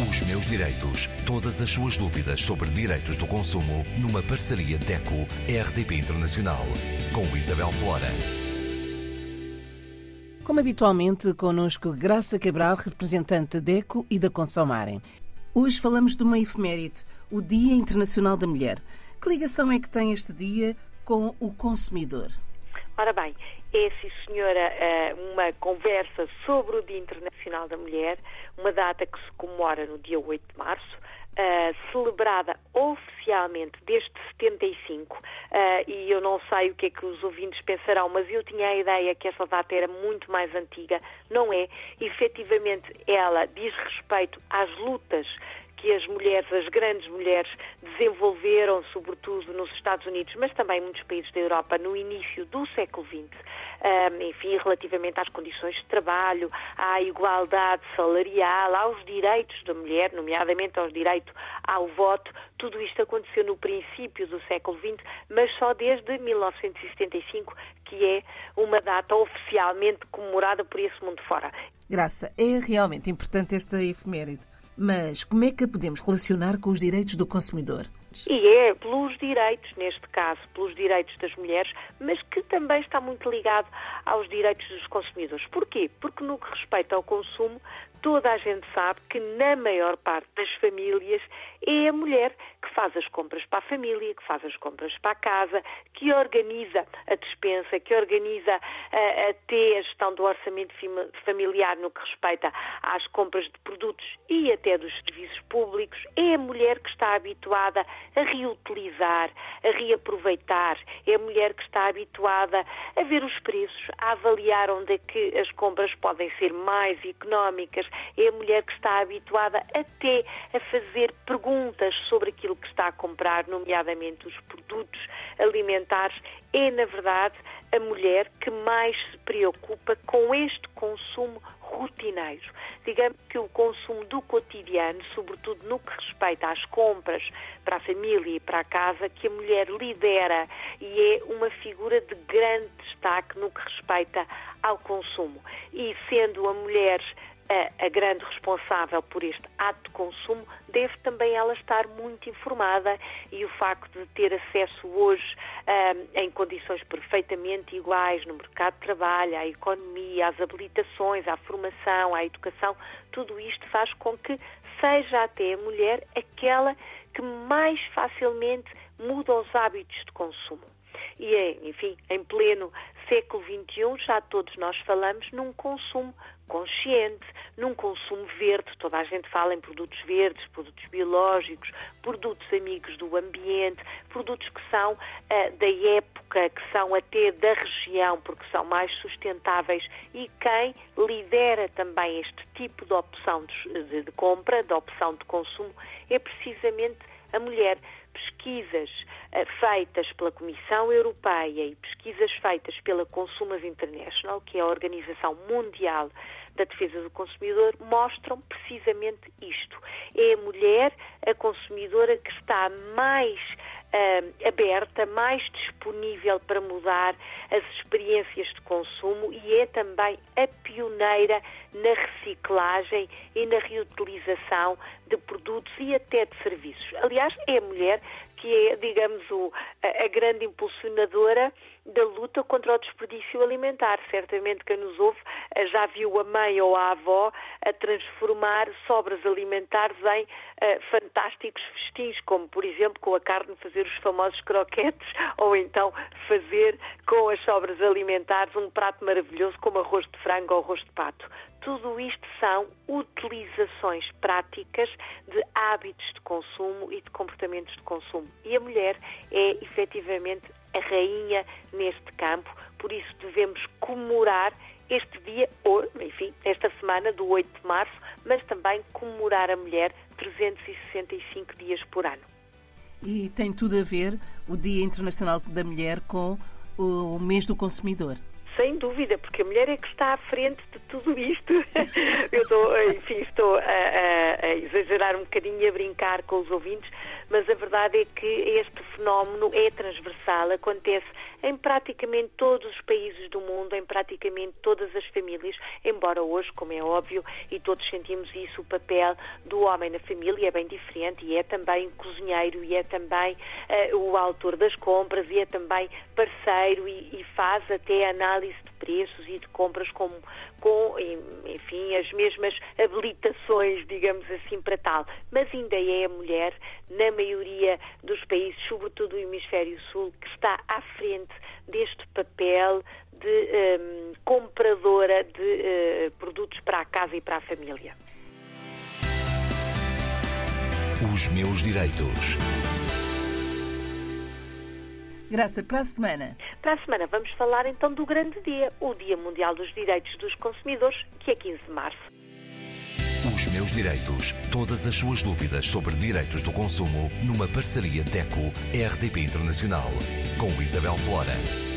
Os meus direitos. Todas as suas dúvidas sobre direitos do consumo numa parceria DECO-RDP Internacional. Com Isabel Flora. Como habitualmente, connosco Graça Cabral, representante da DECO e da Consomarem. Hoje falamos de uma efeméride, o Dia Internacional da Mulher. Que ligação é que tem este dia com o consumidor? Ora bem, é, sim senhora, eh, uma conversa sobre o Dia Internacional da Mulher, uma data que se comemora no dia 8 de março, Uh, celebrada oficialmente desde 75, uh, e eu não sei o que é que os ouvintes pensarão, mas eu tinha a ideia que essa data era muito mais antiga. Não é. Efetivamente, ela diz respeito às lutas que as mulheres, as grandes mulheres, desenvolveram, sobretudo nos Estados Unidos, mas também em muitos países da Europa, no início do século XX. Um, enfim, relativamente às condições de trabalho, à igualdade salarial, aos direitos da mulher, nomeadamente aos direitos ao voto, tudo isto aconteceu no princípio do século XX, mas só desde 1975, que é uma data oficialmente comemorada por esse mundo fora. Graça, é realmente importante esta efeméride. Mas como é que a podemos relacionar com os direitos do consumidor? E é pelos direitos, neste caso, pelos direitos das mulheres, mas que também está muito ligado aos direitos dos consumidores. Porquê? Porque no que respeita ao consumo, toda a gente sabe que na maior parte das famílias é a mulher que faz as compras para a família, que faz as compras para a casa, que organiza a despensa, que organiza uh, até a gestão do orçamento familiar no que respeita às compras de produtos e até dos serviços públicos. É a mulher que está habituada a reutilizar, a reaproveitar. É a mulher que está habituada a ver os preços, a avaliar onde é que as compras podem ser mais económicas. É a mulher que está habituada até a fazer perguntas sobre aquilo que está a comprar, nomeadamente os produtos alimentares. É, na verdade, a mulher que mais se preocupa com este consumo rotineiro. Digamos que o consumo do cotidiano, sobretudo no que respeita às compras para a família e para a casa, que a mulher lidera e é uma figura de grande destaque no que respeita ao consumo. E sendo a mulher a, a, grande responsável por este ato de consumo deve também ela estar muito informada e o facto de ter acesso hoje um, em condições perfeitamente iguais no mercado de trabalho, à economia, às habilitações, à formação, à educação, tudo isto faz com que seja até a mulher aquela que mais facilmente muda os hábitos de consumo. E, é, enfim, em pleno século XXI, já todos nós falamos num consumo consciente, num consumo verde. Toda a gente fala em produtos verdes, produtos biológicos, produtos amigos do ambiente, produtos que são uh, da época, que são até da região, porque são mais sustentáveis. E quem lidera também este tipo de opção de, de, de compra, de opção de consumo, é precisamente a mulher pesquisas uh, feitas pela Comissão Europeia e pesquisas feitas pela Consumers International, que é a Organização Mundial da Defesa do Consumidor, mostram precisamente isto. É a mulher, a consumidora, que está mais uh, aberta, mais disponível para mudar as experiências de consumo e é também a pioneira na reciclagem e na reutilização de produtos e até de serviços. Aliás, é a mulher que é, digamos, o, a, grande impulsionadora da luta contra o desperdício alimentar. Certamente quem nos ouve eh, já viu a mãe ou a avó a transformar sobras alimentares em uh, fantásticos festins, como por exemplo com a carne fazer os famosos croquetes ou então fazer com as sobras alimentares um prato maravilhoso como arroz de frango ou arroz de pato. Tudo isto são utilizações práticas de hábitos de consumo e de comportamentos de consumo. E a mulher é efetivamente a rainha neste campo, por isso devemos comemorar este dia, ou, enfim, esta semana do 8 de março, mas também comemorar a mulher 365 dias por ano. E tem tudo a ver o Dia Internacional da Mulher com o mês do consumidor. Sem dúvida, porque a mulher é que está à frente de tudo isto. Eu estou, enfim, estou a, a, a, exagerar um bocadinho e a brincar com os ouvintes, mas a verdade é que este fenómeno é transversal, acontece em praticamente todos os países do mundo, em praticamente todas as famílias, embora hoje, como é óbvio, e todos sentimos isso, o papel do homem na família é bem diferente e é também cozinheiro e é também uh, o autor das compras e é também parceiro e, e faz até análise de preços e de compras com, com, enfim, as mesmas habilitações, digamos assim, para tal. Mas ainda é a mulher, na maioria dos países, sobretudo o hemisfério sul, que está à frente deste papel de um, compradora de uh, produtos para a casa e para a família. Os meus direitos. Graça, para a semana. Para a semana vamos falar então do grande dia, o Dia Mundial dos Direitos dos Consumidores, que é 15 de março. Os meus direitos. Todas as suas dúvidas sobre direitos do consumo numa parceria DECO-RDP Internacional com Isabel Flora.